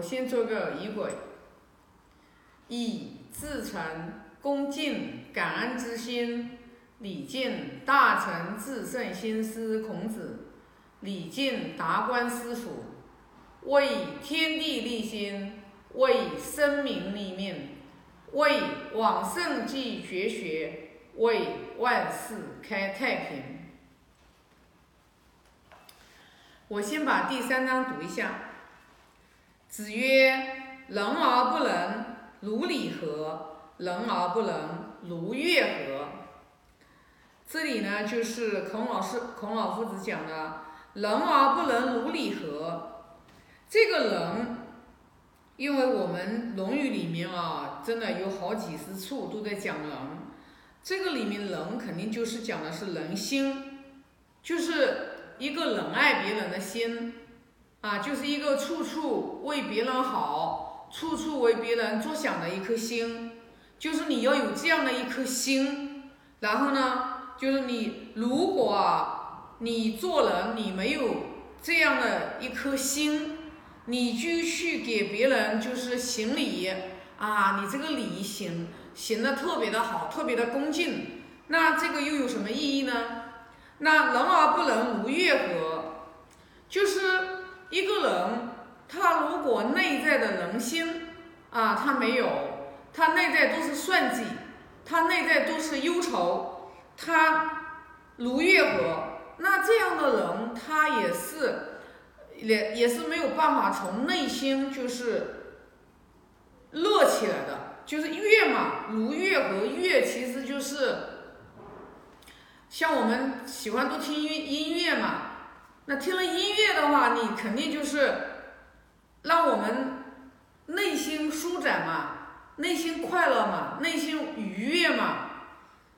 我先做个仪轨，以至诚恭敬感恩之心，礼敬大成至圣先师孔子，礼敬达观师傅，为天地立心，为生民立命，为往圣继绝学，为万世开太平。我先把第三章读一下。子曰：“人而不能，如礼何？人而不能，如乐何？”这里呢，就是孔老师、孔老夫子讲的“人而不能，如礼何？”这个人，因为我们《论语》里面啊，真的有好几十处都在讲人。这个里面“人”肯定就是讲的是人心，就是一个仁爱别人的心。啊，就是一个处处为别人好，处处为别人着想的一颗心，就是你要有这样的一颗心。然后呢，就是你如果你做人你没有这样的一颗心，你就去给别人就是行礼啊，你这个礼行行的特别的好，特别的恭敬，那这个又有什么意义呢？那人而不能无乐何？就是。一个人，他如果内在的人心啊，他没有，他内在都是算计，他内在都是忧愁，他如月河，那这样的人，他也是，也也是没有办法从内心就是乐起来的，就是乐嘛，如月和乐其实就是像我们喜欢都听音音乐嘛。那听了音乐的话，你肯定就是让我们内心舒展嘛，内心快乐嘛，内心愉悦嘛。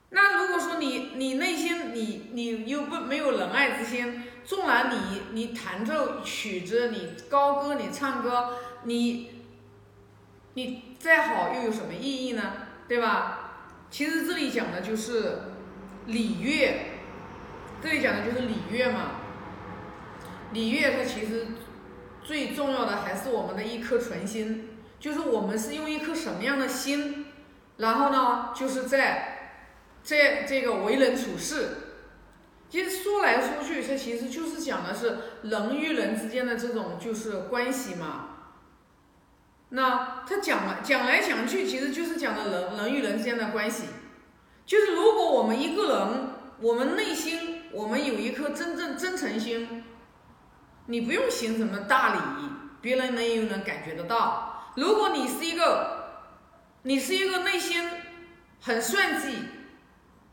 那如果说你你内心你你又不没有仁爱之心，纵然你你弹奏曲子，你高歌，你唱歌，你你再好又有什么意义呢？对吧？其实这里讲的就是礼乐，这里讲的就是礼乐嘛。礼乐它其实最重要的还是我们的一颗纯心，就是我们是用一颗什么样的心，然后呢，就是在在这个为人处事，其实说来说去，它其实就是讲的是人与人之间的这种就是关系嘛。那他讲了讲来讲去，其实就是讲的人人与人之间的关系，就是如果我们一个人，我们内心我们有一颗真正真诚心。你不用行什么大礼，别人能又能感觉得到。如果你是一个，你是一个内心很算计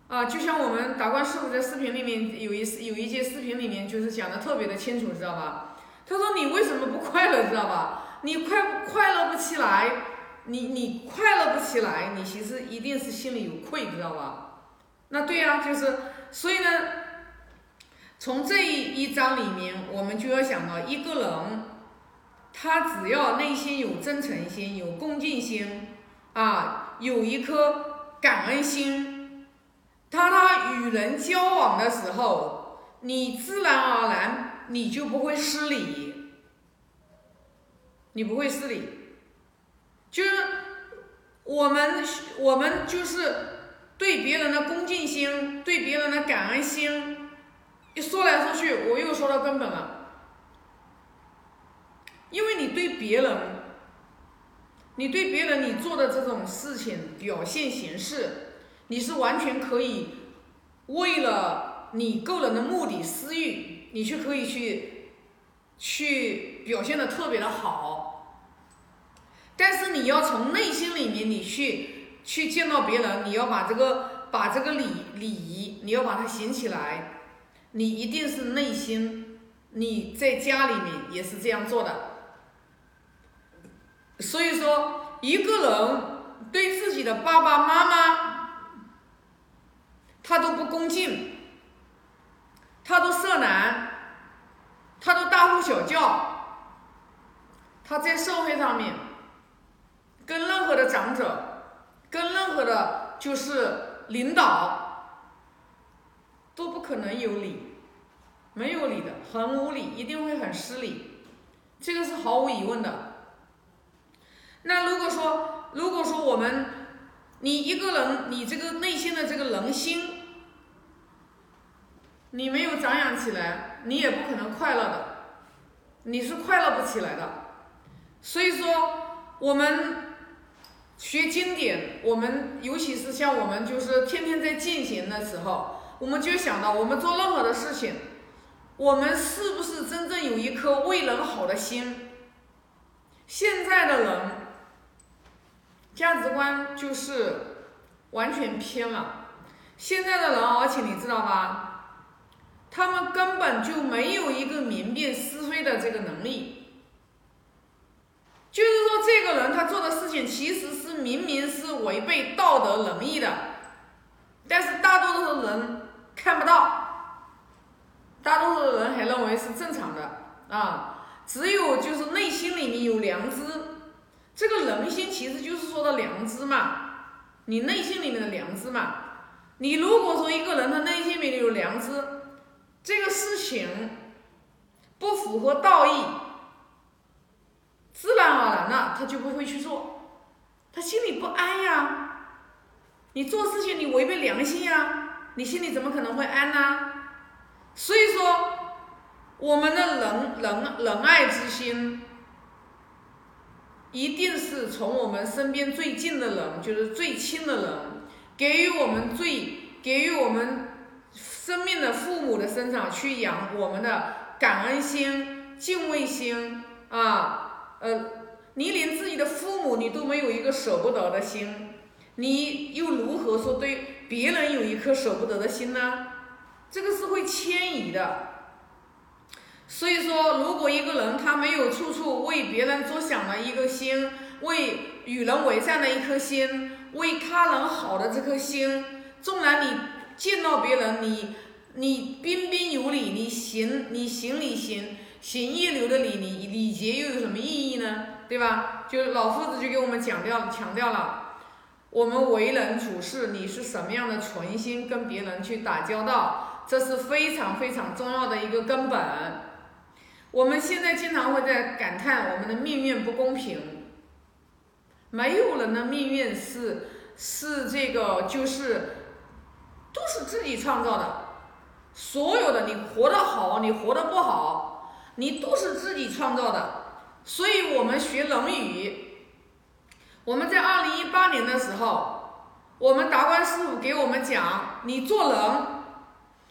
啊，就像我们达观师傅在视频里面有一有一节视频里面就是讲的特别的清楚，知道吧？他说你为什么不快乐，知道吧？你快快乐不起来，你你快乐不起来，你其实一定是心里有愧，知道吧？那对呀，就是所以呢。从这一章里面，我们就要想到一个人，他只要内心有真诚心、有恭敬心，啊，有一颗感恩心，他他与人交往的时候，你自然而然你就不会失礼，你不会失礼，就是我们我们就是对别人的恭敬心，对别人的感恩心。一说来说去，我又说到根本了，因为你对别人，你对别人你做的这种事情表现形式，你是完全可以为了你个人的目的私欲，你去可以去去表现的特别的好，但是你要从内心里面你去去见到别人，你要把这个把这个礼礼仪，你要把它行起来。你一定是内心，你在家里面也是这样做的。所以说，一个人对自己的爸爸妈妈，他都不恭敬，他都色难，他都大呼小叫，他在社会上面跟任何的长者，跟任何的就是领导。都不可能有理，没有理的，很无理，一定会很失礼，这个是毫无疑问的。那如果说我们你一个人，你这个内心的这个人心，你没有长养起来，你也不可能快乐的，你是快乐不起来的。所以说，我们学经典，我们尤其是像我们就是天天在进行的时候，我们就想到，我们做任何的事情，我们是不是真正有一颗为人好的心？现在的人价值观就是完全偏了。现在的人，而且你知道吧，他们根本就没有一个明辨是非的这个能力。就是说，这个人他做的事情其实是明明是违背道德仁义的，但是大多数的人看不到，大多数人还认为是正常的啊。只有就是内心里面有良知，这个人心其实就是说的良知嘛，你内心里面的良知嘛。你如果说一个人他内心里面有良知，这个事情不符合道义。自然而然的，他就不会去做，他心里不安呀。你做事情你违背良心呀，你心里怎么可能会安呢？所以说，我们的仁仁仁爱之心，一定是从我们身边最近的人，就是最亲的人，给予我们最给予我们生命的父母的身上去养我们的感恩心、敬畏心啊。呃，你连自己的父母你都没有一个舍不得的心，你又如何说对别人有一颗舍不得的心呢？这个是会迁移的。所以说，如果一个人他没有处处为别人着想的一个心，为与人为善的一颗心，为他人好的这颗心，纵然你见到别人，你你彬彬有礼，你行你行礼行。行一流的礼，礼礼节又有什么意义呢？对吧？就老夫子就给我们讲掉强调了，我们为人处事，你是什么样的存心跟别人去打交道，这是非常非常重要的一个根本。我们现在经常会在感叹我们的命运不公平，没有人的命运是是这个就是都是自己创造的，所有的你活得好，你活得不好。你都是自己创造的，所以我们学《论语》，我们在二零一八年的时候，我们达观师傅给我们讲，你做人，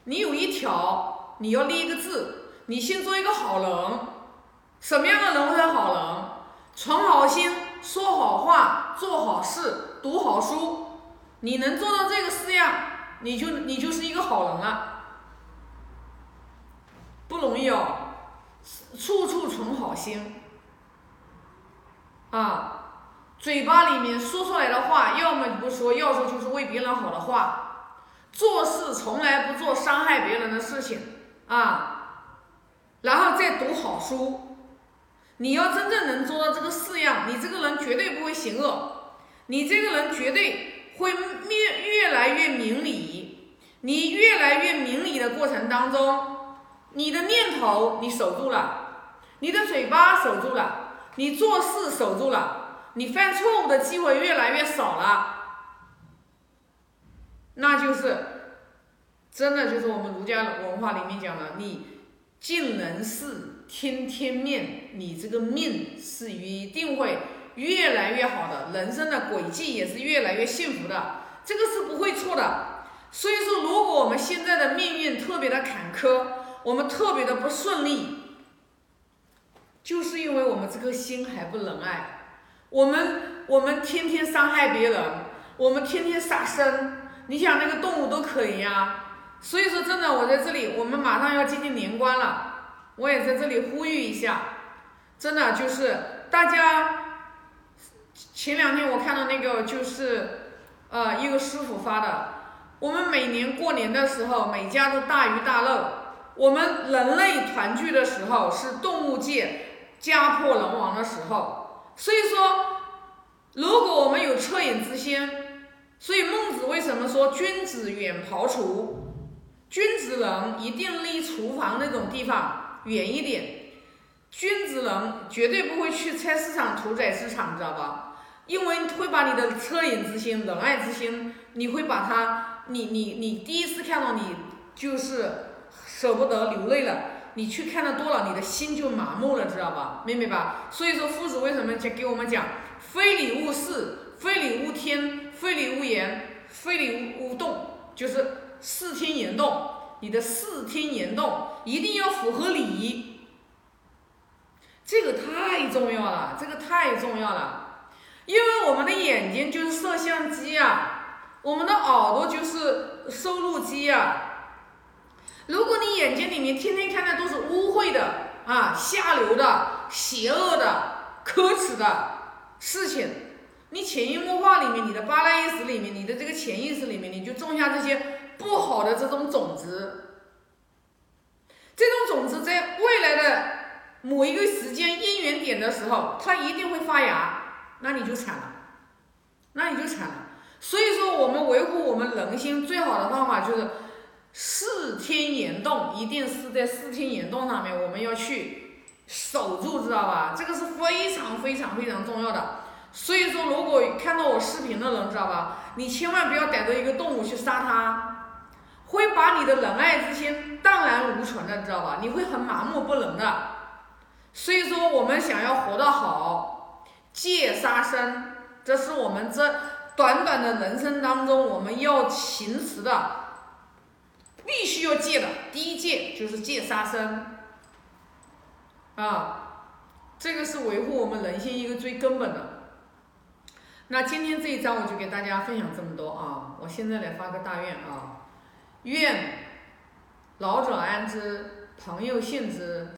你有一条，你要立一个字，你先做一个好人。什么样的人会好人？存好心，说好话，做好事，读好书。你能做到这个四样，你就你就是一个好人了，不容易哦。处处存好心，啊，嘴巴里面说出来的话，要么不说，要说就是为别人好的话，做事从来不做伤害别人的事情，啊，然后再读好书。你要真正能做到这个四样，你这个人绝对不会行恶，你这个人绝对会越越来越明理。你越来越明理的过程当中。你的念头你守住了，你的嘴巴守住了，你做事守住了，你犯错误的机会越来越少了，那就是真的就是我们儒家文化里面讲的，你尽人事听天命，你这个命是一定会越来越好的，人生的轨迹也是越来越幸福的，这个是不会错的。所以说，如果我们现在的命运特别的坎坷，我们特别的不顺利，就是因为我们这颗心还不仁爱，我们我们天天伤害别人，我们天天杀生，你想那个动物都可怜呀！所以说真的，我在这里，我们马上要接近年关了，我也在这里呼吁一下，真的就是大家，前两天我看到那个就是呃一个师傅发的，我们每年过年的时候，每家都大鱼大肉。我们人类团聚的时候是动物界家破人亡的时候，所以说，如果我们有恻隐之心，所以孟子为什么说君子远庖厨？君子人一定离厨房那种地方远一点，君子人绝对不会去菜市场、屠宰市场，知道吧？因为会把你的恻隐之心、仁爱之心，你会把它，你你你第一次看到你就是舍不得流泪了。你去看的多了，你的心就麻木了，知道吧？明白吧？所以说，夫子为什么讲给我们讲“非礼勿视，非礼勿听，非礼勿言，非礼勿动”，就是视听言动。你的视听言动一定要符合礼仪，这个太重要了，这个太重要了。因为我们的眼睛就是摄像机啊，我们的耳朵就是收录机啊。如果你眼睛里面天天看的都是污秽的啊、下流的、邪恶的、可耻的事情，你潜移默化里面，你的巴拉意识里面，你的这个潜意识里面，你就种下这些不好的这种种子。这种种子在未来的某一个时间因缘点的时候，它一定会发芽，那你就惨了，那你就惨了。所以说，我们维护我们人心最好的方法就是。视听言动一定是在视听言动上面，我们要去守住，知道吧？这个是非常非常非常重要的。所以说，如果看到我视频的人，知道吧？你千万不要逮着一个动物去杀它，会把你的仁爱之心荡然无存的，知道吧？你会很麻木不仁的。所以说，我们想要活得好，戒杀生，这是我们这短短的人生当中我们要行持的。必须要戒的第一戒就是戒杀生，啊，这个是维护我们人性一个最根本的。那今天这一章我就给大家分享这么多啊！我现在来发个大愿啊，愿老者安之，朋友信之。